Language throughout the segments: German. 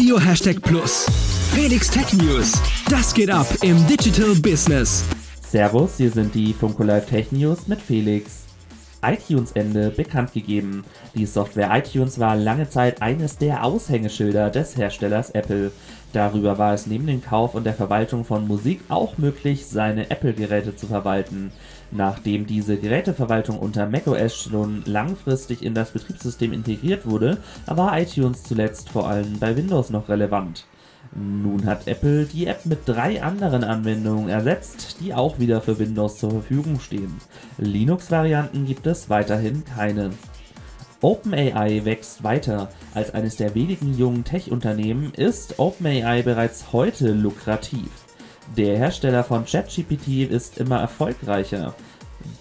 Radio Hashtag Plus. Felix Tech News. Das geht ab im Digital Business. Servus, hier sind die Funko Live Tech News mit Felix. iTunes-Ende bekannt gegeben. Die Software iTunes war lange Zeit eines der Aushängeschilder des Herstellers Apple. Darüber war es neben dem Kauf und der Verwaltung von Musik auch möglich, seine Apple-Geräte zu verwalten. Nachdem diese Geräteverwaltung unter macOS schon langfristig in das Betriebssystem integriert wurde, war iTunes zuletzt vor allem bei Windows noch relevant. Nun hat Apple die App mit drei anderen Anwendungen ersetzt, die auch wieder für Windows zur Verfügung stehen. Linux-Varianten gibt es weiterhin keine. OpenAI wächst weiter. Als eines der wenigen jungen Tech-Unternehmen ist OpenAI bereits heute lukrativ. Der Hersteller von ChatGPT ist immer erfolgreicher.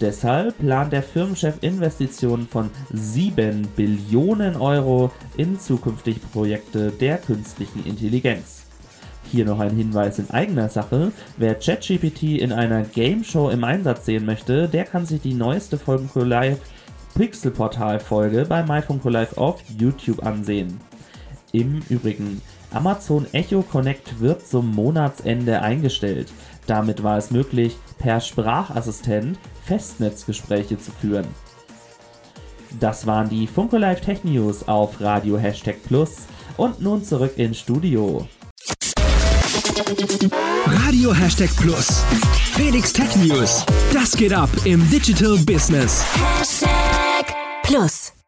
Deshalb plant der Firmenchef Investitionen von 7 Billionen Euro in zukünftige Projekte der künstlichen Intelligenz. Hier noch ein Hinweis in eigener Sache. Wer ChatGPT in einer Game Show im Einsatz sehen möchte, der kann sich die neueste Funko Live Pixel Portal Folge bei MyFunko Live auf YouTube ansehen. Im Übrigen, Amazon Echo Connect wird zum Monatsende eingestellt. Damit war es möglich, per Sprachassistent Festnetzgespräche zu führen. Das waren die Funko Live Tech News auf Radio Hashtag Plus und nun zurück ins Studio. Radio Hashtag Plus. Felix Tech News. Das geht ab im Digital Business. Hashtag Plus.